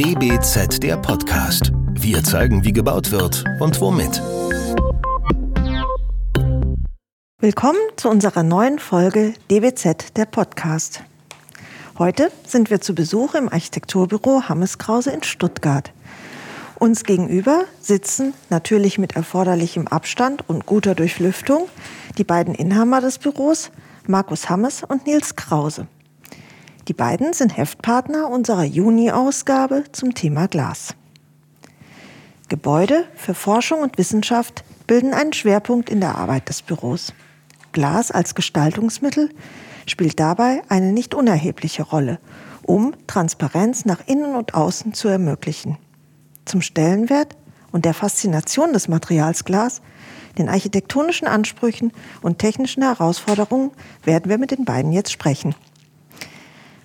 DBZ der Podcast. Wir zeigen, wie gebaut wird und womit. Willkommen zu unserer neuen Folge DBZ der Podcast. Heute sind wir zu Besuch im Architekturbüro Hammes Krause in Stuttgart. Uns gegenüber sitzen, natürlich mit erforderlichem Abstand und guter Durchlüftung, die beiden Inhaber des Büros, Markus Hammes und Nils Krause. Die beiden sind Heftpartner unserer Juni-Ausgabe zum Thema Glas. Gebäude für Forschung und Wissenschaft bilden einen Schwerpunkt in der Arbeit des Büros. Glas als Gestaltungsmittel spielt dabei eine nicht unerhebliche Rolle, um Transparenz nach innen und außen zu ermöglichen. Zum Stellenwert und der Faszination des Materials Glas, den architektonischen Ansprüchen und technischen Herausforderungen werden wir mit den beiden jetzt sprechen.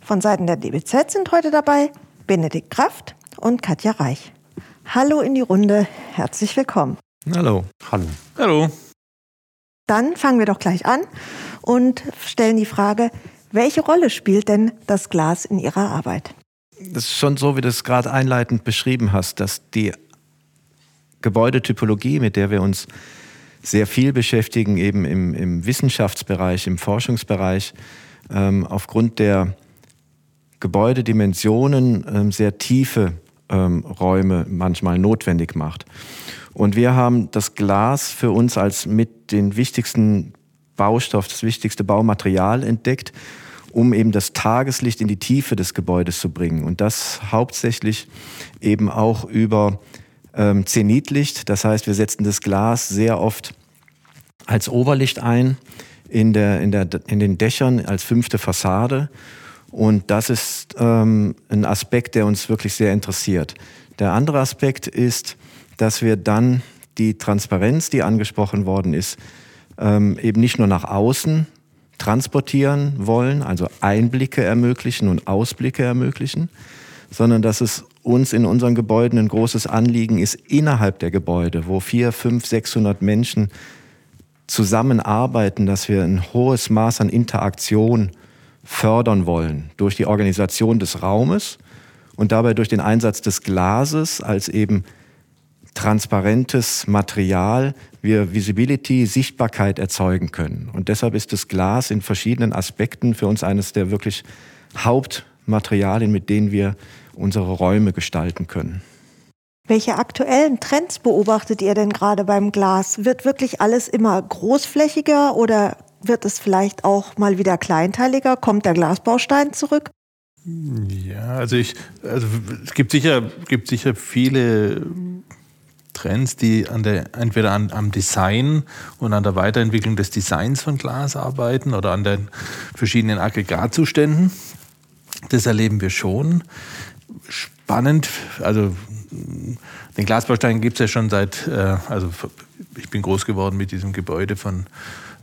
Von Seiten der DBZ sind heute dabei Benedikt Kraft und Katja Reich. Hallo in die Runde, herzlich willkommen. Hallo. Hallo. Hallo. Dann fangen wir doch gleich an und stellen die Frage, welche Rolle spielt denn das Glas in Ihrer Arbeit? Das ist schon so, wie du es gerade einleitend beschrieben hast, dass die Gebäudetypologie, mit der wir uns sehr viel beschäftigen, eben im, im Wissenschaftsbereich, im Forschungsbereich, ähm, aufgrund der Gebäudedimensionen ähm, sehr tiefe ähm, Räume manchmal notwendig macht. Und wir haben das Glas für uns als mit den wichtigsten Baustoff, das wichtigste Baumaterial entdeckt, um eben das Tageslicht in die Tiefe des Gebäudes zu bringen. Und das hauptsächlich eben auch über ähm, Zenitlicht. Das heißt, wir setzen das Glas sehr oft als Oberlicht ein in, der, in, der, in den Dächern als fünfte Fassade und das ist ähm, ein Aspekt, der uns wirklich sehr interessiert. Der andere Aspekt ist, dass wir dann die Transparenz, die angesprochen worden ist, ähm, eben nicht nur nach außen transportieren wollen, also Einblicke ermöglichen und Ausblicke ermöglichen, sondern dass es uns in unseren Gebäuden ein großes Anliegen ist, innerhalb der Gebäude, wo vier, fünf, sechshundert Menschen zusammenarbeiten, dass wir ein hohes Maß an Interaktion fördern wollen durch die Organisation des Raumes und dabei durch den Einsatz des Glases als eben transparentes Material wir Visibility, Sichtbarkeit erzeugen können. Und deshalb ist das Glas in verschiedenen Aspekten für uns eines der wirklich Hauptmaterialien, mit denen wir unsere Räume gestalten können. Welche aktuellen Trends beobachtet ihr denn gerade beim Glas? Wird wirklich alles immer großflächiger oder wird es vielleicht auch mal wieder kleinteiliger? Kommt der Glasbaustein zurück? Ja, also ich, also es gibt sicher, gibt sicher viele Trends, die an der, entweder an, am Design und an der Weiterentwicklung des Designs von Glas arbeiten oder an den verschiedenen Aggregatzuständen. Das erleben wir schon. Spannend, also den Glasbaustein gibt es ja schon seit, äh, also ich bin groß geworden mit diesem Gebäude von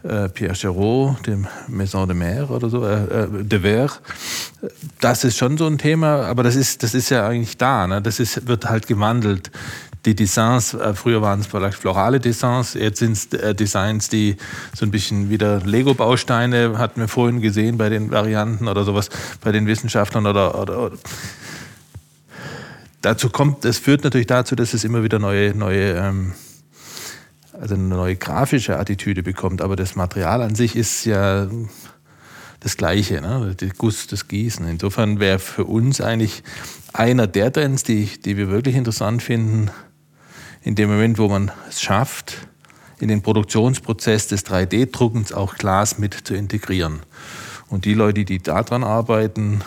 äh, Pierre Chéreau, dem Maison de Mer oder so, äh, äh, de Verre. Das ist schon so ein Thema, aber das ist, das ist ja eigentlich da. Ne? Das ist, wird halt gewandelt. Die Designs, äh, früher waren es vielleicht florale Designs, jetzt sind es äh, Designs, die so ein bisschen wieder Lego-Bausteine, hatten wir vorhin gesehen bei den Varianten oder sowas, bei den Wissenschaftlern oder, oder, oder dazu kommt, es führt natürlich dazu, dass es immer wieder neue, neue ähm, also eine neue grafische Attitüde bekommt. Aber das Material an sich ist ja das Gleiche, ne? der Guss, das Gießen. Insofern wäre für uns eigentlich einer der Trends, die, die wir wirklich interessant finden, in dem Moment, wo man es schafft, in den Produktionsprozess des 3D-Druckens auch Glas mit zu integrieren. Und die Leute, die daran arbeiten,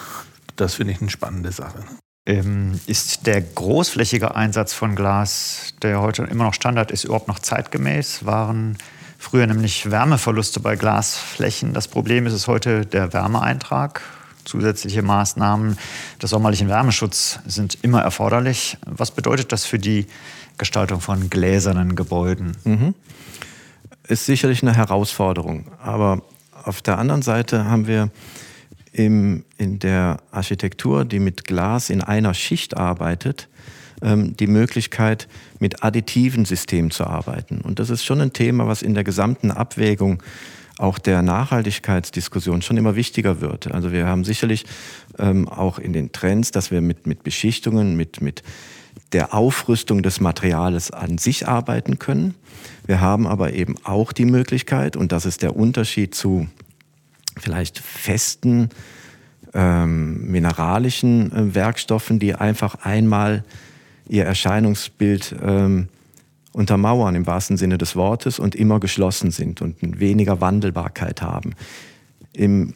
das finde ich eine spannende Sache. Ähm, ist der großflächige Einsatz von Glas, der heute immer noch Standard ist, überhaupt noch zeitgemäß? Waren früher nämlich Wärmeverluste bei Glasflächen. Das Problem ist es heute der Wärmeeintrag. Zusätzliche Maßnahmen des sommerlichen Wärmeschutz sind immer erforderlich. Was bedeutet das für die Gestaltung von gläsernen Gebäuden? Mhm. Ist sicherlich eine Herausforderung. Aber auf der anderen Seite haben wir im, in der Architektur, die mit Glas in einer Schicht arbeitet, ähm, die Möglichkeit, mit additiven Systemen zu arbeiten. Und das ist schon ein Thema, was in der gesamten Abwägung auch der Nachhaltigkeitsdiskussion schon immer wichtiger wird. Also wir haben sicherlich ähm, auch in den Trends, dass wir mit, mit Beschichtungen, mit, mit der Aufrüstung des Materials an sich arbeiten können. Wir haben aber eben auch die Möglichkeit, und das ist der Unterschied zu vielleicht festen ähm, mineralischen äh, Werkstoffen, die einfach einmal ihr Erscheinungsbild ähm, untermauern im wahrsten Sinne des Wortes und immer geschlossen sind und weniger Wandelbarkeit haben. Im,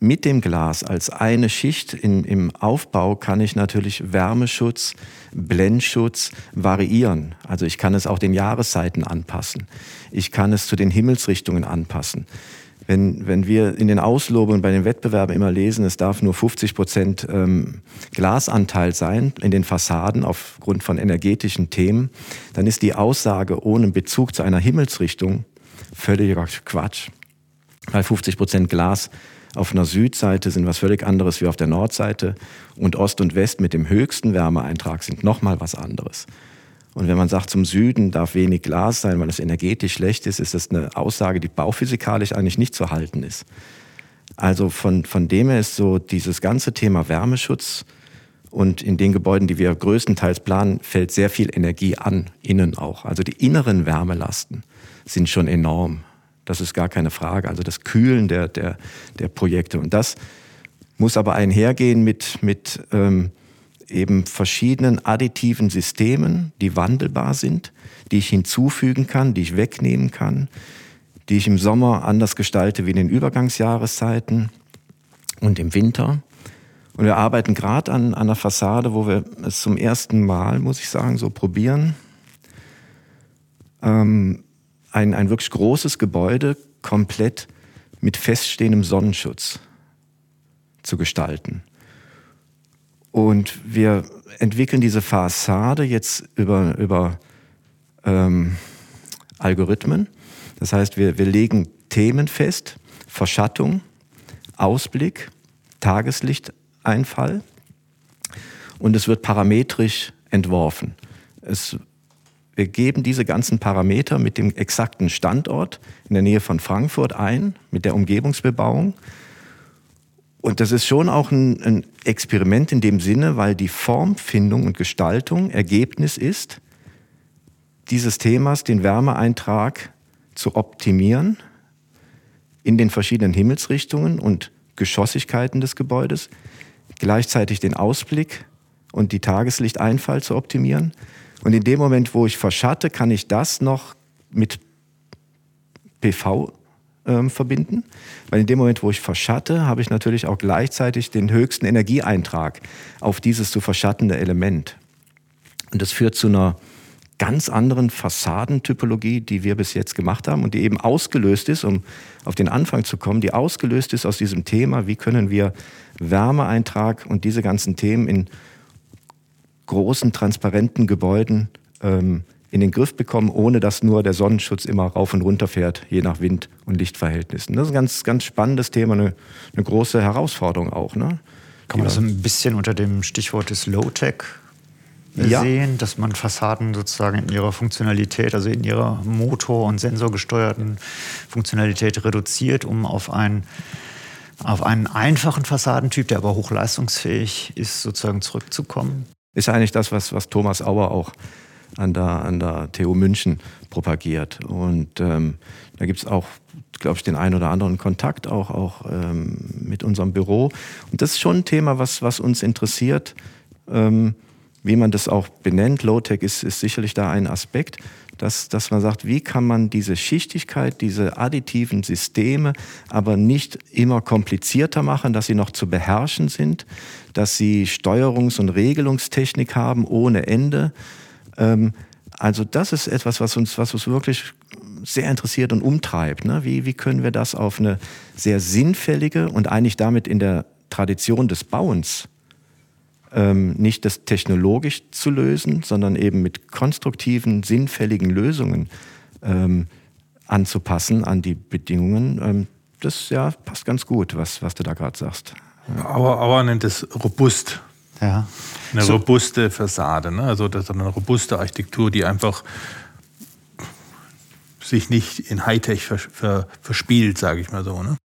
mit dem Glas als eine Schicht in, im Aufbau kann ich natürlich Wärmeschutz, Blendschutz variieren. Also ich kann es auch den Jahreszeiten anpassen. Ich kann es zu den Himmelsrichtungen anpassen wenn, wenn wir in den Auslobungen bei den Wettbewerben immer lesen, es darf nur 50 Prozent ähm, Glasanteil sein in den Fassaden aufgrund von energetischen Themen, dann ist die Aussage ohne Bezug zu einer Himmelsrichtung völliger Quatsch. Weil 50 Prozent Glas auf einer Südseite sind was völlig anderes wie auf der Nordseite und Ost und West mit dem höchsten Wärmeeintrag sind nochmal was anderes. Und wenn man sagt, zum Süden darf wenig Glas sein, weil es energetisch schlecht ist, ist das eine Aussage, die bauphysikalisch eigentlich nicht zu halten ist. Also von, von dem her ist so dieses ganze Thema Wärmeschutz und in den Gebäuden, die wir größtenteils planen, fällt sehr viel Energie an, innen auch. Also die inneren Wärmelasten sind schon enorm. Das ist gar keine Frage. Also das Kühlen der, der, der Projekte. Und das muss aber einhergehen mit, mit ähm, eben verschiedenen additiven Systemen, die wandelbar sind, die ich hinzufügen kann, die ich wegnehmen kann, die ich im Sommer anders gestalte wie in den Übergangsjahreszeiten und im Winter. Und wir arbeiten gerade an, an einer Fassade, wo wir es zum ersten Mal, muss ich sagen, so probieren, ähm, ein, ein wirklich großes Gebäude komplett mit feststehendem Sonnenschutz zu gestalten. Und wir entwickeln diese Fassade jetzt über, über ähm, Algorithmen. Das heißt, wir, wir legen Themen fest, Verschattung, Ausblick, Tageslichteinfall und es wird parametrisch entworfen. Es, wir geben diese ganzen Parameter mit dem exakten Standort in der Nähe von Frankfurt ein, mit der Umgebungsbebauung und das ist schon auch ein, ein, Experiment in dem Sinne, weil die Formfindung und Gestaltung Ergebnis ist, dieses Themas, den Wärmeeintrag zu optimieren in den verschiedenen Himmelsrichtungen und Geschossigkeiten des Gebäudes, gleichzeitig den Ausblick und die Tageslichteinfall zu optimieren. Und in dem Moment, wo ich verschatte, kann ich das noch mit PV ähm, verbinden. Weil in dem Moment, wo ich verschatte, habe ich natürlich auch gleichzeitig den höchsten Energieeintrag auf dieses zu verschattende Element. Und das führt zu einer ganz anderen Fassadentypologie, die wir bis jetzt gemacht haben und die eben ausgelöst ist, um auf den Anfang zu kommen, die ausgelöst ist aus diesem Thema, wie können wir Wärmeeintrag und diese ganzen Themen in großen, transparenten Gebäuden ähm, in den Griff bekommen, ohne dass nur der Sonnenschutz immer rauf und runter fährt, je nach Wind- und Lichtverhältnissen. Das ist ein ganz, ganz spannendes Thema, eine, eine große Herausforderung auch. Ne? Kann man das ein bisschen unter dem Stichwort des Low-Tech ja. sehen, dass man Fassaden sozusagen in ihrer Funktionalität, also in ihrer motor- und sensorgesteuerten Funktionalität reduziert, um auf einen, auf einen einfachen Fassadentyp, der aber hochleistungsfähig ist, sozusagen zurückzukommen? Ist eigentlich das, was, was Thomas Auer auch an der, an der TU München propagiert. Und ähm, da gibt es auch, glaube ich, den einen oder anderen Kontakt auch, auch ähm, mit unserem Büro. Und das ist schon ein Thema, was, was uns interessiert. Ähm, wie man das auch benennt, Low-Tech ist, ist sicherlich da ein Aspekt, dass, dass man sagt, wie kann man diese Schichtigkeit, diese additiven Systeme aber nicht immer komplizierter machen, dass sie noch zu beherrschen sind, dass sie Steuerungs- und Regelungstechnik haben ohne Ende, also das ist etwas, was uns, was uns wirklich sehr interessiert und umtreibt. Ne? Wie, wie können wir das auf eine sehr sinnfällige und eigentlich damit in der Tradition des Bauens ähm, nicht das technologisch zu lösen, sondern eben mit konstruktiven, sinnfälligen Lösungen ähm, anzupassen an die Bedingungen. Ähm, das ja, passt ganz gut, was, was du da gerade sagst. Ja. Aber, aber nennt es robust. Ja. Eine so. robuste Fassade, ne? also das ist eine robuste Architektur, die einfach sich nicht in Hightech vers ver verspielt, sage ich mal so. Ne?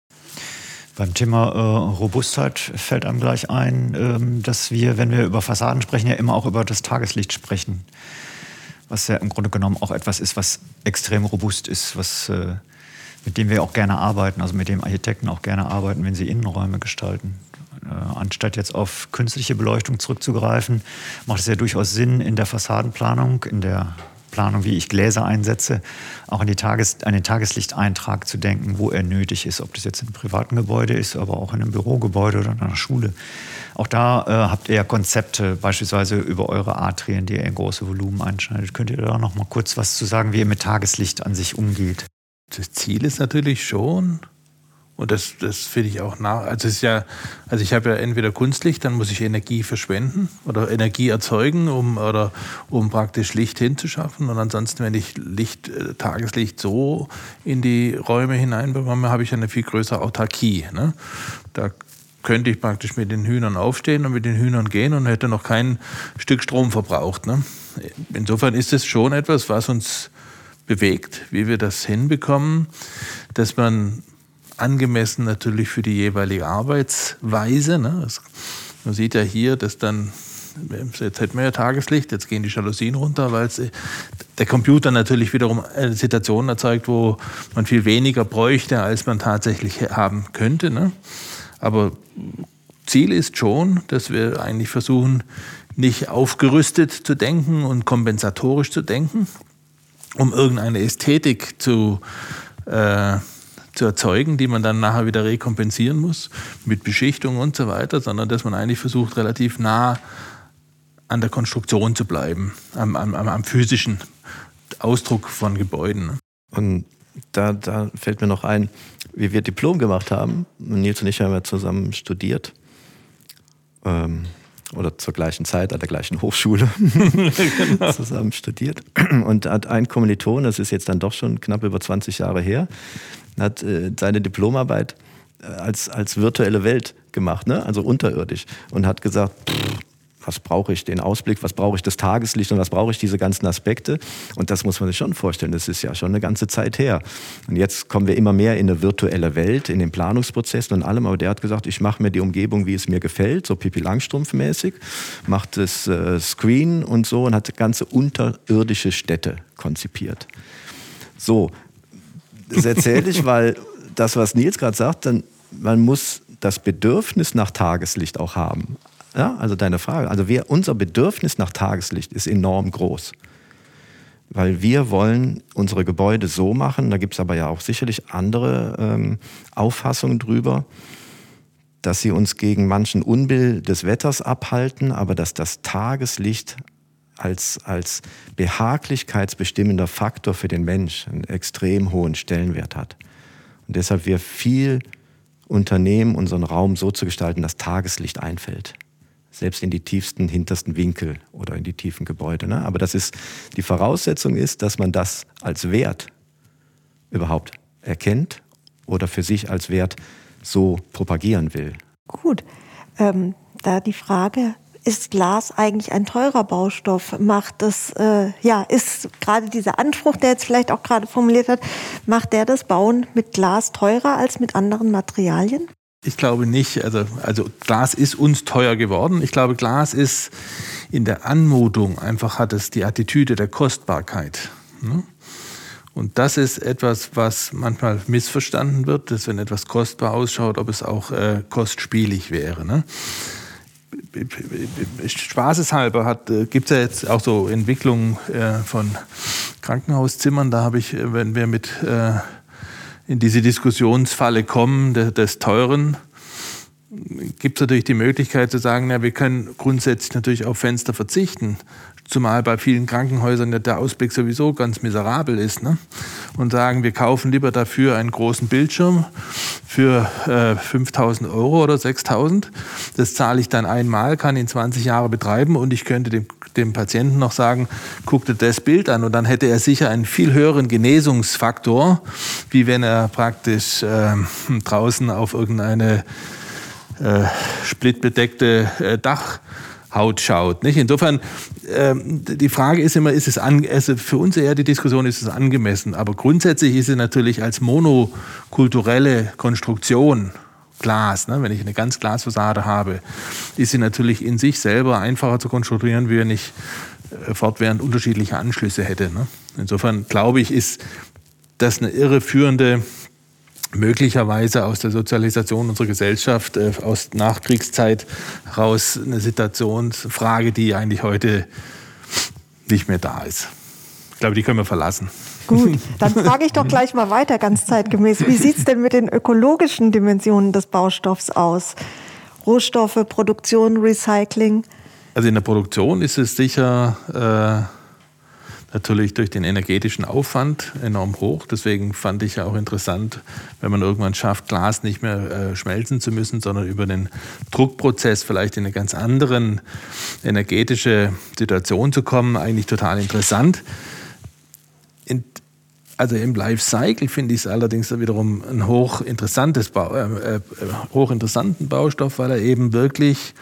Beim Thema äh, Robustheit fällt einem gleich ein, ähm, dass wir, wenn wir über Fassaden sprechen, ja immer auch über das Tageslicht sprechen. Was ja im Grunde genommen auch etwas ist, was extrem robust ist, was, äh, mit dem wir auch gerne arbeiten, also mit dem Architekten auch gerne arbeiten, wenn sie Innenräume gestalten. Äh, anstatt jetzt auf künstliche Beleuchtung zurückzugreifen, macht es ja durchaus Sinn, in der Fassadenplanung, in der Planung, wie ich Gläser einsetze, auch an, die Tages-, an den Tageslichteintrag zu denken, wo er nötig ist, ob das jetzt einem privaten Gebäude ist, aber auch in einem Bürogebäude oder in einer Schule. Auch da äh, habt ihr ja Konzepte, beispielsweise über eure Atrien, die ihr in große Volumen einschneidet. Könnt ihr da noch mal kurz was zu sagen, wie ihr mit Tageslicht an sich umgeht? Das Ziel ist natürlich schon, und das, das finde ich auch nach. Also, es ist ja, also ich habe ja entweder Kunstlicht, dann muss ich Energie verschwenden oder Energie erzeugen, um, oder, um praktisch Licht hinzuschaffen. Und ansonsten, wenn ich Licht, äh, Tageslicht so in die Räume hineinbekomme, habe ich eine viel größere Autarkie. Ne? Da könnte ich praktisch mit den Hühnern aufstehen und mit den Hühnern gehen und hätte noch kein Stück Strom verbraucht. Ne? Insofern ist es schon etwas, was uns bewegt, wie wir das hinbekommen, dass man angemessen natürlich für die jeweilige Arbeitsweise. Ne? Man sieht ja hier, dass dann, jetzt hätten wir ja Tageslicht, jetzt gehen die Jalousien runter, weil der Computer natürlich wiederum eine Situation erzeugt, wo man viel weniger bräuchte, als man tatsächlich haben könnte. Ne? Aber Ziel ist schon, dass wir eigentlich versuchen, nicht aufgerüstet zu denken und kompensatorisch zu denken, um irgendeine Ästhetik zu äh, zu erzeugen, die man dann nachher wieder rekompensieren muss mit Beschichtung und so weiter, sondern dass man eigentlich versucht, relativ nah an der Konstruktion zu bleiben, am, am, am physischen Ausdruck von Gebäuden. Und da, da fällt mir noch ein, wie wir Diplom gemacht haben. Nils und ich haben ja zusammen studiert. Ähm, oder zur gleichen Zeit an der gleichen Hochschule genau. zusammen studiert. Und hat ein Kommiliton, das ist jetzt dann doch schon knapp über 20 Jahre her, hat äh, seine Diplomarbeit äh, als, als virtuelle Welt gemacht, ne? also unterirdisch. Und hat gesagt, pff, was brauche ich den Ausblick, was brauche ich das Tageslicht und was brauche ich diese ganzen Aspekte. Und das muss man sich schon vorstellen, das ist ja schon eine ganze Zeit her. Und jetzt kommen wir immer mehr in eine virtuelle Welt, in den Planungsprozessen und allem. Aber der hat gesagt, ich mache mir die Umgebung, wie es mir gefällt, so Pipi Langstrumpf-mäßig, macht das äh, Screen und so und hat ganze unterirdische Städte konzipiert. So, das erzähle ich, weil das, was Nils gerade sagt, dann, man muss das Bedürfnis nach Tageslicht auch haben. Ja, also deine Frage. Also wir, unser Bedürfnis nach Tageslicht ist enorm groß. Weil wir wollen unsere Gebäude so machen, da gibt es aber ja auch sicherlich andere ähm, Auffassungen drüber, dass sie uns gegen manchen Unbill des Wetters abhalten, aber dass das Tageslicht als, als behaglichkeitsbestimmender Faktor für den Mensch einen extrem hohen Stellenwert hat. Und deshalb wir viel unternehmen, unseren Raum so zu gestalten, dass Tageslicht einfällt selbst in die tiefsten, hintersten Winkel oder in die tiefen Gebäude. Ne? Aber das ist, die Voraussetzung ist, dass man das als Wert überhaupt erkennt oder für sich als Wert so propagieren will. Gut, ähm, da die Frage, ist Glas eigentlich ein teurer Baustoff? Macht das, äh, ja, ist gerade dieser Anspruch, der jetzt vielleicht auch gerade formuliert hat, macht der das Bauen mit Glas teurer als mit anderen Materialien? Ich glaube nicht. Also, also Glas ist uns teuer geworden. Ich glaube, Glas ist in der Anmutung einfach hat es die Attitüde der Kostbarkeit. Ne? Und das ist etwas, was manchmal missverstanden wird, dass wenn etwas kostbar ausschaut, ob es auch äh, kostspielig wäre. Ne? Spaßeshalber äh, gibt es ja jetzt auch so Entwicklungen äh, von Krankenhauszimmern. Da habe ich, äh, wenn wir mit äh, in diese Diskussionsfalle kommen des, des Teuren, gibt es natürlich die Möglichkeit zu sagen, ja, wir können grundsätzlich natürlich auf Fenster verzichten. Zumal bei vielen Krankenhäusern der Ausblick sowieso ganz miserabel ist. Ne? Und sagen, wir kaufen lieber dafür einen großen Bildschirm für äh, 5000 Euro oder 6000. Das zahle ich dann einmal, kann ihn 20 Jahre betreiben und ich könnte dem, dem Patienten noch sagen, guck dir das Bild an und dann hätte er sicher einen viel höheren Genesungsfaktor, wie wenn er praktisch äh, draußen auf irgendeine äh, splitbedeckte äh, Dach Haut schaut. Nicht? Insofern, ähm, die Frage ist immer, ist es an, also für uns eher die Diskussion, ist es angemessen? Aber grundsätzlich ist es natürlich als monokulturelle Konstruktion Glas, ne? wenn ich eine ganz Glasfassade habe, ist sie natürlich in sich selber einfacher zu konstruieren, wie wenn ich äh, fortwährend unterschiedliche Anschlüsse hätte. Ne? Insofern glaube ich, ist das eine irreführende möglicherweise aus der Sozialisation unserer Gesellschaft, äh, aus Nachkriegszeit heraus eine Situationsfrage, die eigentlich heute nicht mehr da ist. Ich glaube, die können wir verlassen. Gut, dann frage ich doch gleich mal weiter, ganz zeitgemäß. Wie sieht es denn mit den ökologischen Dimensionen des Baustoffs aus? Rohstoffe, Produktion, Recycling? Also in der Produktion ist es sicher äh, natürlich durch den energetischen Aufwand enorm hoch. Deswegen fand ich ja auch interessant, wenn man irgendwann schafft, Glas nicht mehr äh, schmelzen zu müssen, sondern über den Druckprozess vielleicht in eine ganz andere energetische Situation zu kommen. Eigentlich total interessant. In, also im Lifecycle finde ich es allerdings wiederum ein hochinteressantes Bau, äh, äh, hochinteressanten Baustoff, weil er eben wirklich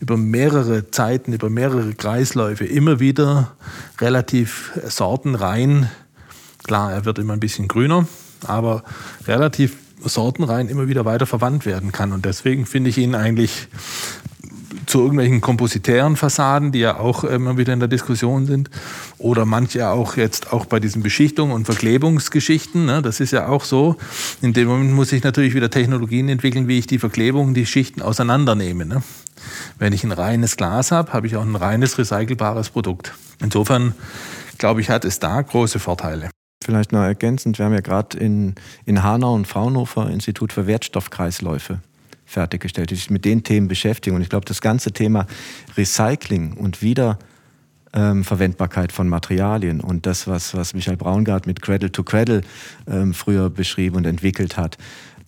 über mehrere Zeiten, über mehrere Kreisläufe immer wieder relativ sortenrein, klar, er wird immer ein bisschen grüner, aber relativ sortenrein immer wieder weiter verwandt werden kann. Und deswegen finde ich ihn eigentlich zu irgendwelchen kompositären Fassaden, die ja auch immer wieder in der Diskussion sind, oder manche auch jetzt auch bei diesen Beschichtungen und Verklebungsgeschichten. Ne, das ist ja auch so. In dem Moment muss ich natürlich wieder Technologien entwickeln, wie ich die Verklebung, die Schichten auseinandernehme. Ne? Wenn ich ein reines Glas habe, habe ich auch ein reines recycelbares Produkt. Insofern glaube ich, hat es da große Vorteile. Vielleicht noch ergänzend, wir haben ja gerade in, in Hanau und Fraunhofer Institut für Wertstoffkreisläufe fertiggestellt, die sich mit den Themen beschäftigen. Und ich glaube, das ganze Thema Recycling und Wiederverwendbarkeit ähm, von Materialien und das, was, was Michael Braungart mit Cradle to Cradle ähm, früher beschrieben und entwickelt hat,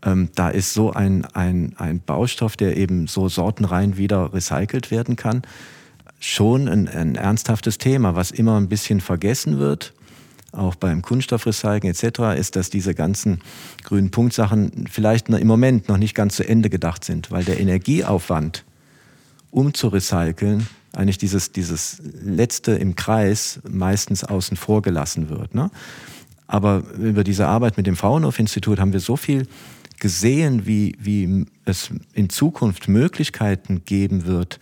ähm, da ist so ein, ein, ein Baustoff, der eben so sortenrein wieder recycelt werden kann, schon ein, ein ernsthaftes Thema, was immer ein bisschen vergessen wird auch beim Kunststoffrecycling etc., ist, dass diese ganzen grünen Punktsachen vielleicht im Moment noch nicht ganz zu Ende gedacht sind, weil der Energieaufwand, um zu recyceln, eigentlich dieses, dieses letzte im Kreis meistens außen vor gelassen wird. Ne? Aber über diese Arbeit mit dem Fraunhofer-Institut haben wir so viel gesehen, wie, wie es in Zukunft Möglichkeiten geben wird,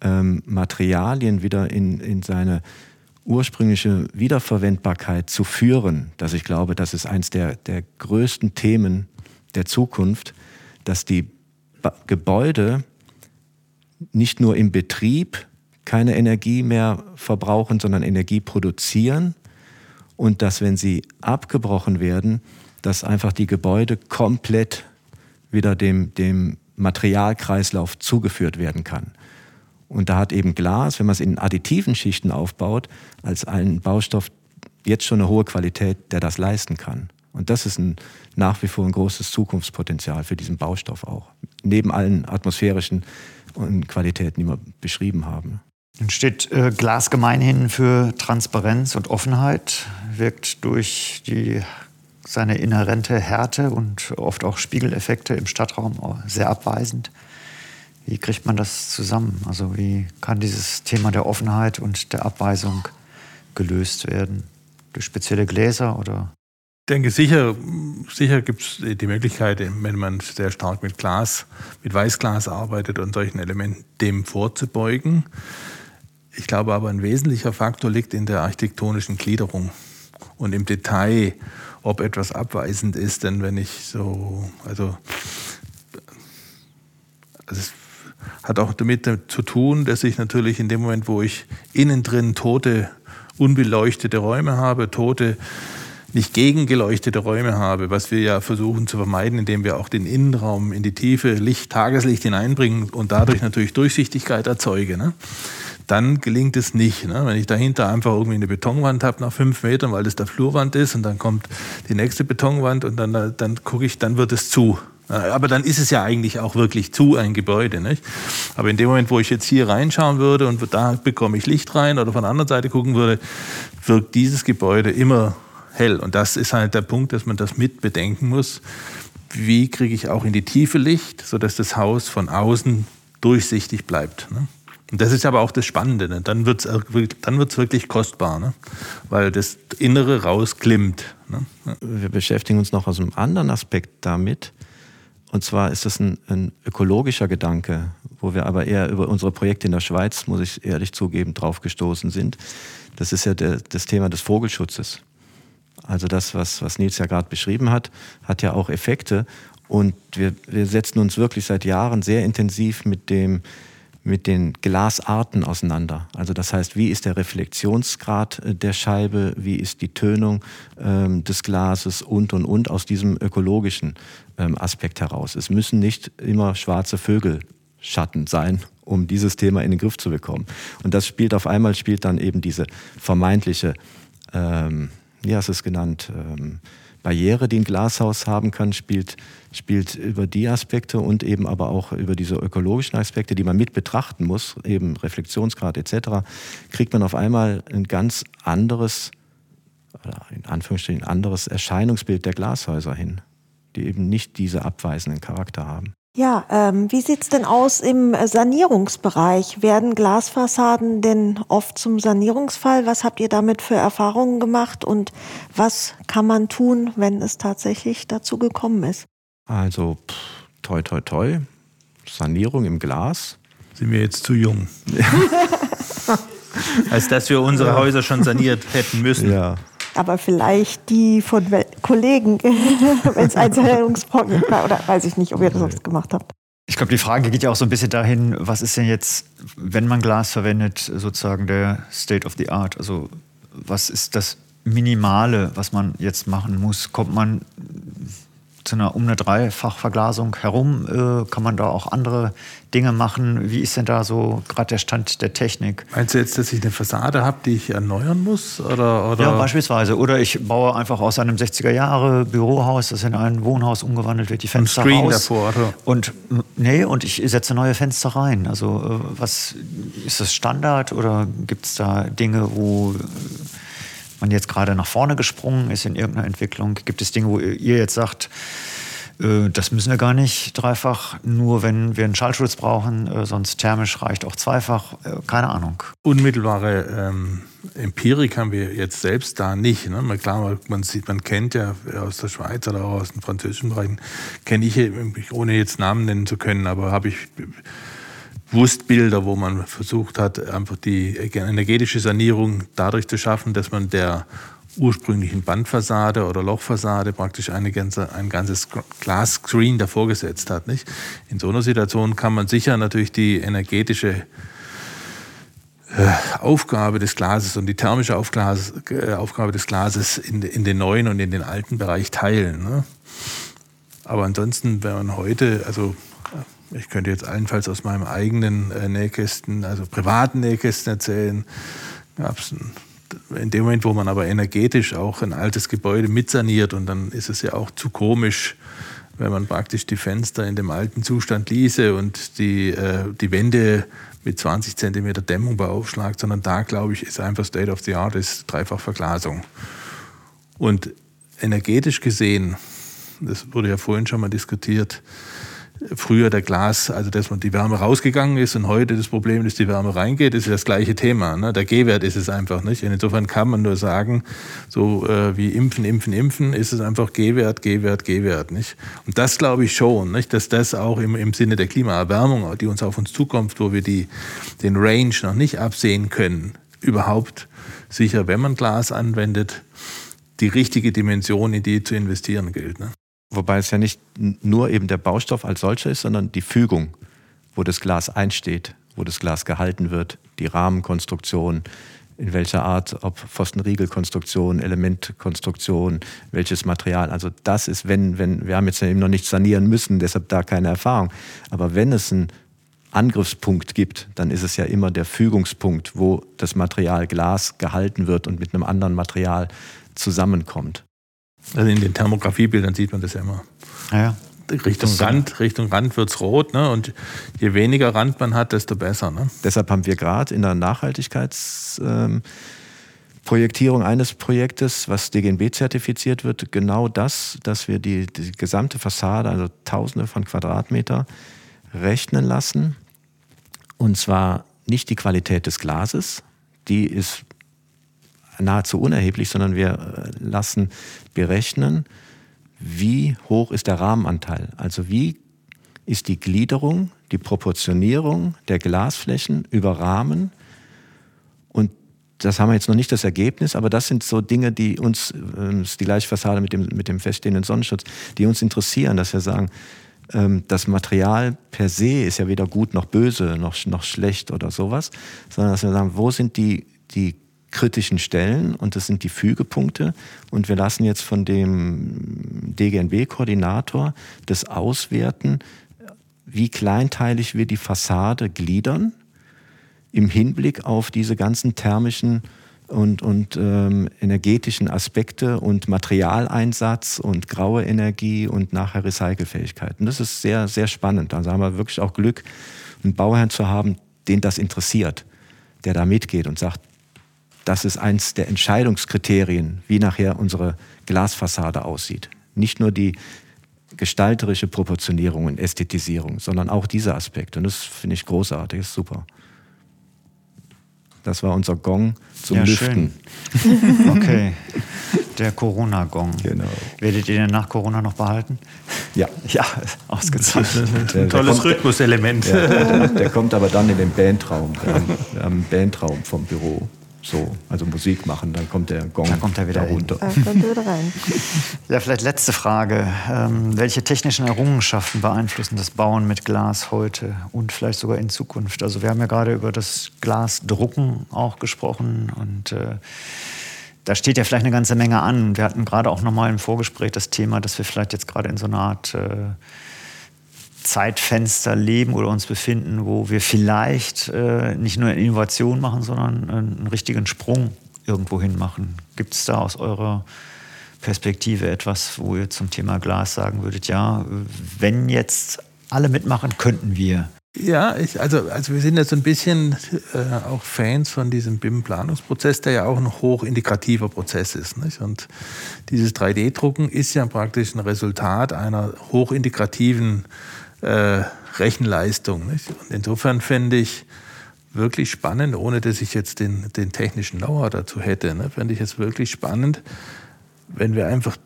ähm, Materialien wieder in, in seine ursprüngliche Wiederverwendbarkeit zu führen, dass ich glaube, das ist eines der, der größten Themen der Zukunft, dass die ba Gebäude nicht nur im Betrieb keine Energie mehr verbrauchen, sondern Energie produzieren und dass, wenn sie abgebrochen werden, dass einfach die Gebäude komplett wieder dem, dem Materialkreislauf zugeführt werden kann. Und da hat eben Glas, wenn man es in additiven Schichten aufbaut, als einen Baustoff jetzt schon eine hohe Qualität, der das leisten kann. Und das ist ein, nach wie vor ein großes Zukunftspotenzial für diesen Baustoff auch. Neben allen atmosphärischen Qualitäten, die wir beschrieben haben. Dann steht äh, Glas gemeinhin für Transparenz und Offenheit, wirkt durch die, seine inhärente Härte und oft auch Spiegeleffekte im Stadtraum sehr abweisend. Wie kriegt man das zusammen? Also wie kann dieses Thema der Offenheit und der Abweisung gelöst werden? Durch spezielle Gläser oder? Ich denke, sicher, sicher gibt es die Möglichkeit, wenn man sehr stark mit Glas, mit Weißglas arbeitet und solchen Elementen, dem vorzubeugen. Ich glaube aber, ein wesentlicher Faktor liegt in der architektonischen Gliederung und im Detail, ob etwas abweisend ist. Denn wenn ich so, also, also hat auch damit zu tun, dass ich natürlich in dem Moment, wo ich innen drin tote, unbeleuchtete Räume habe, tote, nicht gegengeleuchtete Räume habe, was wir ja versuchen zu vermeiden, indem wir auch den Innenraum in die Tiefe Licht, Tageslicht hineinbringen und dadurch natürlich Durchsichtigkeit erzeuge. Ne? dann gelingt es nicht. Ne? Wenn ich dahinter einfach irgendwie eine Betonwand habe nach fünf Metern, weil das der Flurwand ist und dann kommt die nächste Betonwand und dann, dann gucke ich, dann wird es zu. Aber dann ist es ja eigentlich auch wirklich zu ein Gebäude. Nicht? Aber in dem Moment, wo ich jetzt hier reinschauen würde und da bekomme ich Licht rein oder von der anderen Seite gucken würde, wirkt dieses Gebäude immer hell. Und das ist halt der Punkt, dass man das mit bedenken muss. Wie kriege ich auch in die Tiefe Licht, sodass das Haus von außen durchsichtig bleibt. Ne? Und das ist aber auch das Spannende. Ne? Dann wird es dann wird's wirklich kostbar, ne? weil das Innere rausklimmt. Ne? Wir beschäftigen uns noch aus einem anderen Aspekt damit. Und zwar ist es ein, ein, ökologischer Gedanke, wo wir aber eher über unsere Projekte in der Schweiz, muss ich ehrlich zugeben, draufgestoßen sind. Das ist ja der, das Thema des Vogelschutzes. Also das, was, was Nils ja gerade beschrieben hat, hat ja auch Effekte. Und wir, wir setzen uns wirklich seit Jahren sehr intensiv mit dem mit den Glasarten auseinander. Also das heißt, wie ist der Reflexionsgrad äh, der Scheibe, wie ist die Tönung ähm, des Glases und und und aus diesem ökologischen ähm, Aspekt heraus. Es müssen nicht immer schwarze Vögelschatten sein, um dieses Thema in den Griff zu bekommen. Und das spielt auf einmal spielt dann eben diese vermeintliche, ähm, du es genannt, ähm, Barriere, die ein Glashaus haben kann, spielt, spielt über die Aspekte und eben aber auch über diese ökologischen Aspekte, die man mit betrachten muss, eben Reflexionsgrad etc., kriegt man auf einmal ein ganz anderes, in Anführungsstrichen anderes Erscheinungsbild der Glashäuser hin, die eben nicht diese abweisenden Charakter haben. Ja, ähm, wie sieht's denn aus im Sanierungsbereich? Werden Glasfassaden denn oft zum Sanierungsfall? Was habt ihr damit für Erfahrungen gemacht und was kann man tun, wenn es tatsächlich dazu gekommen ist? Also, pff, toi, toi, toi. Sanierung im Glas. Sind wir jetzt zu jung? Als dass wir unsere Häuser schon saniert hätten müssen. Ja aber vielleicht die von Kollegen, wenn es ein war, oder weiß ich nicht, ob ihr das sonst gemacht habt. Ich glaube, die Frage geht ja auch so ein bisschen dahin, was ist denn jetzt, wenn man Glas verwendet, sozusagen der State of the Art? Also was ist das Minimale, was man jetzt machen muss? Kommt man zu einer um eine Dreifachverglasung herum? Äh, kann man da auch andere Dinge machen? Wie ist denn da so gerade der Stand der Technik? Meinst du jetzt, dass ich eine Fassade habe, die ich erneuern muss? Oder, oder? Ja, beispielsweise. Oder ich baue einfach aus einem 60er Jahre Bürohaus, das in ein Wohnhaus umgewandelt wird, die Fenster Screen raus. davor, oder? Und nee, und ich setze neue Fenster rein. Also äh, was ist das Standard oder gibt es da Dinge, wo man jetzt gerade nach vorne gesprungen ist in irgendeiner Entwicklung? Gibt es Dinge, wo ihr jetzt sagt, äh, das müssen wir gar nicht dreifach, nur wenn wir einen Schallschutz brauchen, äh, sonst thermisch reicht auch zweifach, äh, keine Ahnung. Unmittelbare ähm, Empirik haben wir jetzt selbst da nicht. Ne? Klar, man sieht, man kennt ja aus der Schweiz oder auch aus den französischen Bereichen, kenne ich, ohne jetzt Namen nennen zu können, aber habe ich Wustbilder, wo man versucht hat, einfach die energetische Sanierung dadurch zu schaffen, dass man der ursprünglichen Bandfassade oder Lochfassade praktisch eine ganze, ein ganzes Glasscreen davor gesetzt hat. Nicht? In so einer Situation kann man sicher natürlich die energetische äh, Aufgabe des Glases und die thermische Aufglas, äh, Aufgabe des Glases in, in, den neuen und in den alten Bereich teilen. Ne? Aber ansonsten, wenn man heute, also ich könnte jetzt allenfalls aus meinem eigenen äh, Nähkästen, also privaten Nähkästen erzählen. Gab es in dem Moment, wo man aber energetisch auch ein altes Gebäude mitsaniert und dann ist es ja auch zu komisch, wenn man praktisch die Fenster in dem alten Zustand ließe und die, äh, die Wände mit 20 Zentimeter Dämmung beaufschlagt, sondern da, glaube ich, ist einfach State of the Art, ist Dreifachverglasung. Und energetisch gesehen, das wurde ja vorhin schon mal diskutiert, früher der Glas, also dass man die Wärme rausgegangen ist und heute das Problem, dass die Wärme reingeht, ist das gleiche Thema. Ne? Der G-Wert ist es einfach nicht. Und insofern kann man nur sagen, so äh, wie impfen, impfen, impfen, ist es einfach G-Wert, G-Wert, G-Wert. Nicht? Und das glaube ich schon, nicht? dass das auch im, im Sinne der Klimaerwärmung, die uns auf uns zukommt, wo wir die, den Range noch nicht absehen können, überhaupt sicher, wenn man Glas anwendet, die richtige Dimension in die zu investieren gilt. Ne? Wobei es ja nicht nur eben der Baustoff als solcher ist, sondern die Fügung, wo das Glas einsteht, wo das Glas gehalten wird, die Rahmenkonstruktion, in welcher Art, ob Pfostenriegelkonstruktion, Elementkonstruktion, welches Material. Also das ist, wenn, wenn, wir haben jetzt eben noch nicht sanieren müssen, deshalb da keine Erfahrung. Aber wenn es einen Angriffspunkt gibt, dann ist es ja immer der Fügungspunkt, wo das Material Glas gehalten wird und mit einem anderen Material zusammenkommt. Also in den Thermografiebildern sieht man das ja immer. Ja. Richtung Rand, Richtung Rand wird es rot, ne? Und je weniger Rand man hat, desto besser. Ne? Deshalb haben wir gerade in der Nachhaltigkeitsprojektierung ähm, eines Projektes, was DGNB zertifiziert wird, genau das, dass wir die, die gesamte Fassade, also Tausende von Quadratmeter, rechnen lassen. Und zwar nicht die Qualität des Glases, die ist nahezu unerheblich, sondern wir äh, lassen berechnen, wie hoch ist der Rahmenanteil. Also wie ist die Gliederung, die Proportionierung der Glasflächen über Rahmen. Und das haben wir jetzt noch nicht das Ergebnis, aber das sind so Dinge, die uns, äh, die Gleichfassade mit dem, mit dem feststehenden Sonnenschutz, die uns interessieren, dass wir sagen, ähm, das Material per se ist ja weder gut noch böse, noch, noch schlecht oder sowas, sondern dass wir sagen, wo sind die, die kritischen Stellen und das sind die Fügepunkte. Und wir lassen jetzt von dem DGNB-Koordinator das auswerten, wie kleinteilig wir die Fassade gliedern im Hinblick auf diese ganzen thermischen und, und ähm, energetischen Aspekte und Materialeinsatz und graue Energie und nachher Recycelfähigkeit. Und das ist sehr, sehr spannend. Also haben wir wirklich auch Glück, einen Bauherrn zu haben, den das interessiert, der da mitgeht und sagt, das ist eins der Entscheidungskriterien, wie nachher unsere Glasfassade aussieht. Nicht nur die gestalterische Proportionierung und Ästhetisierung, sondern auch dieser Aspekt. Und das finde ich großartig, ist super. Das war unser Gong zum ja, Lüften. Schön. Okay, der Corona-Gong. Genau. Werdet ihr den nach Corona noch behalten? Ja. Ja, ausgezeichnet. Ein tolles Rhythmuselement. Ja, der, der, kommt aber dann in den Bandraum. Wir haben, wir haben einen Bandraum vom Büro so, also Musik machen, dann kommt der Gong da kommt er wieder runter. Da kommt er wieder rein. Ja, vielleicht letzte Frage. Ähm, welche technischen Errungenschaften beeinflussen das Bauen mit Glas heute und vielleicht sogar in Zukunft? Also wir haben ja gerade über das Glasdrucken auch gesprochen und äh, da steht ja vielleicht eine ganze Menge an. Wir hatten gerade auch nochmal im Vorgespräch das Thema, dass wir vielleicht jetzt gerade in so einer Art äh, Zeitfenster leben oder uns befinden, wo wir vielleicht äh, nicht nur eine Innovation machen, sondern einen richtigen Sprung irgendwo hin machen. Gibt es da aus eurer Perspektive etwas, wo ihr zum Thema Glas sagen würdet, ja, wenn jetzt alle mitmachen, könnten wir? Ja, ich, also, also wir sind jetzt ein bisschen äh, auch Fans von diesem BIM-Planungsprozess, der ja auch ein hochintegrativer Prozess ist. Nicht? Und dieses 3D-Drucken ist ja praktisch ein Resultat einer hochintegrativen äh, Rechenleistung. Nicht? Und insofern fände ich wirklich spannend, ohne dass ich jetzt den, den technischen Know-how dazu hätte, ne, fände ich es wirklich spannend, wenn wir einfach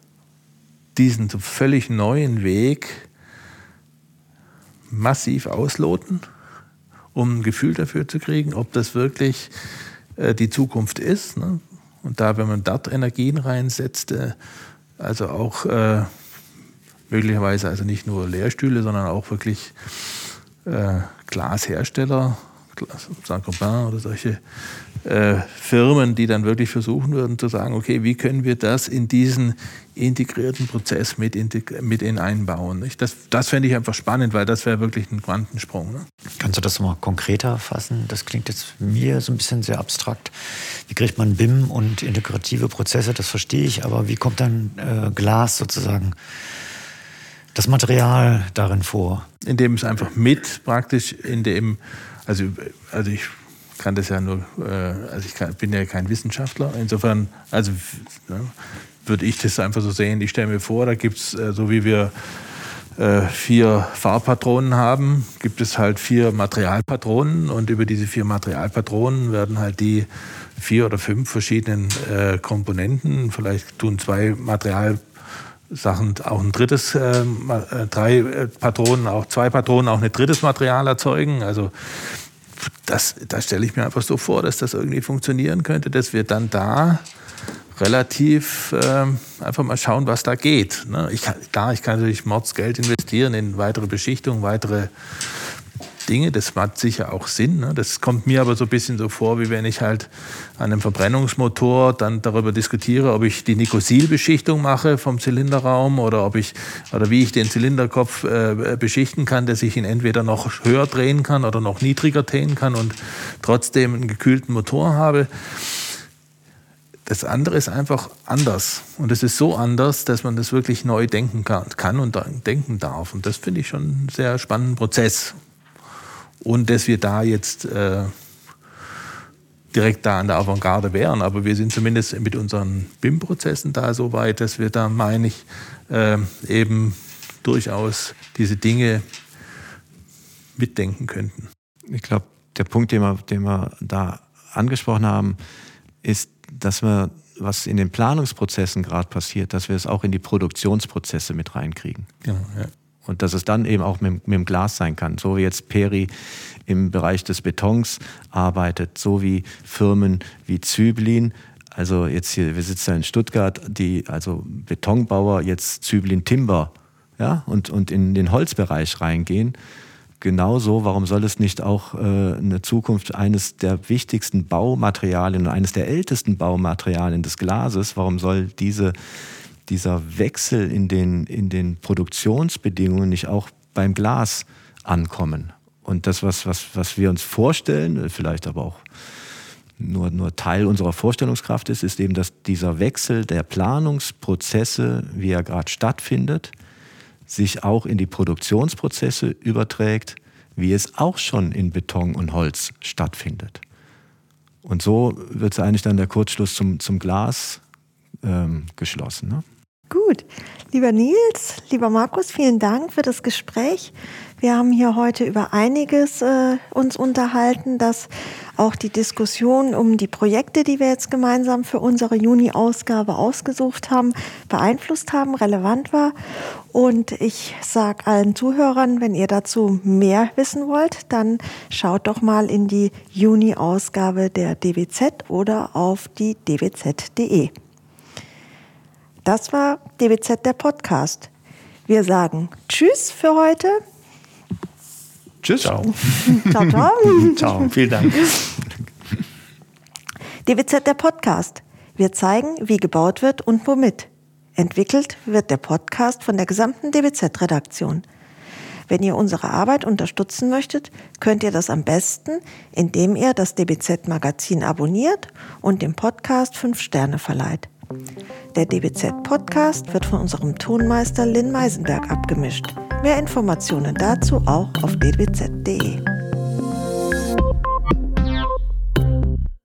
diesen so völlig neuen Weg massiv ausloten, um ein Gefühl dafür zu kriegen, ob das wirklich äh, die Zukunft ist. Ne? Und da, wenn man dort Energien reinsetzt, äh, also auch äh, möglicherweise also nicht nur Lehrstühle, sondern auch wirklich äh, Glashersteller, Saint-Gobain oder solche äh, Firmen, die dann wirklich versuchen würden zu sagen, okay, wie können wir das in diesen integrierten Prozess mit, mit in einbauen. Nicht? Das, das fände ich einfach spannend, weil das wäre wirklich ein Quantensprung. Ne? Kannst du das mal konkreter fassen? Das klingt jetzt mir so ein bisschen sehr abstrakt. Wie kriegt man BIM und integrative Prozesse? Das verstehe ich, aber wie kommt dann äh, Glas sozusagen das Material darin vor? Indem es einfach mit praktisch in dem, also, also ich kann das ja nur, äh, also ich kann, bin ja kein Wissenschaftler, insofern, also ne, würde ich das einfach so sehen, ich stelle mir vor, da gibt es, äh, so wie wir äh, vier Farbpatronen haben, gibt es halt vier Materialpatronen und über diese vier Materialpatronen werden halt die vier oder fünf verschiedenen Komponenten, vielleicht tun zwei Materialpatronen Sachen auch ein drittes, äh, äh, drei äh, Patronen, auch zwei Patronen, auch ein drittes Material erzeugen. Also das, das stelle ich mir einfach so vor, dass das irgendwie funktionieren könnte, dass wir dann da relativ äh, einfach mal schauen, was da geht. Ne? Ich, klar, ich kann natürlich Mordsgeld investieren in weitere Beschichtung, weitere Dinge. Das macht sicher auch Sinn. Ne? Das kommt mir aber so ein bisschen so vor, wie wenn ich halt an einem Verbrennungsmotor dann darüber diskutiere, ob ich die Nikosilbeschichtung mache vom Zylinderraum oder ob ich oder wie ich den Zylinderkopf äh, beschichten kann, dass ich ihn entweder noch höher drehen kann oder noch niedriger drehen kann und trotzdem einen gekühlten Motor habe. Das andere ist einfach anders. Und es ist so anders, dass man das wirklich neu denken kann, und denken darf. Und das finde ich schon einen sehr spannenden Prozess. Und dass wir da jetzt äh, direkt da an der Avantgarde wären. Aber wir sind zumindest mit unseren BIM-Prozessen da so weit, dass wir da, meine ich, äh, eben durchaus diese Dinge mitdenken könnten. Ich glaube, der Punkt, den wir, den wir da angesprochen haben, ist, dass wir, was in den Planungsprozessen gerade passiert, dass wir es auch in die Produktionsprozesse mit reinkriegen. Genau, ja. Und dass es dann eben auch mit, mit, dem Glas sein kann. So wie jetzt Peri im Bereich des Betons arbeitet, so wie Firmen wie Züblin. Also jetzt hier, wir sitzen ja in Stuttgart, die, also Betonbauer jetzt Züblin Timber, ja, und, und in den Holzbereich reingehen genauso, warum soll es nicht auch äh, in Zukunft eines der wichtigsten Baumaterialien, eines der ältesten Baumaterialien des Glases, warum soll diese, dieser Wechsel in den, in den Produktionsbedingungen nicht auch beim Glas ankommen? Und das, was, was, was wir uns vorstellen, vielleicht aber auch nur, nur Teil unserer Vorstellungskraft ist, ist eben, dass dieser Wechsel der Planungsprozesse, wie er gerade stattfindet, sich auch in die Produktionsprozesse überträgt, wie es auch schon in Beton und Holz stattfindet. Und so wird eigentlich dann der Kurzschluss zum, zum Glas ähm, geschlossen. Ne? Gut. Lieber Nils, lieber Markus, vielen Dank für das Gespräch. Wir haben hier heute über einiges äh, uns unterhalten, dass auch die Diskussion um die Projekte, die wir jetzt gemeinsam für unsere Juni-Ausgabe ausgesucht haben, beeinflusst haben, relevant war. Und ich sage allen Zuhörern, wenn ihr dazu mehr wissen wollt, dann schaut doch mal in die Juni-Ausgabe der DWZ oder auf die dwz.de. Das war DWZ der Podcast. Wir sagen Tschüss für heute. Tschüss. Ciao. ciao, ciao. ciao, vielen Dank. DWZ der Podcast. Wir zeigen, wie gebaut wird und womit. Entwickelt wird der Podcast von der gesamten DWZ-Redaktion. Wenn ihr unsere Arbeit unterstützen möchtet, könnt ihr das am besten, indem ihr das DBZ-Magazin abonniert und dem Podcast fünf Sterne verleiht. Der DBZ-Podcast wird von unserem Tonmeister Lynn Meisenberg abgemischt. Mehr Informationen dazu auch auf dbz.de.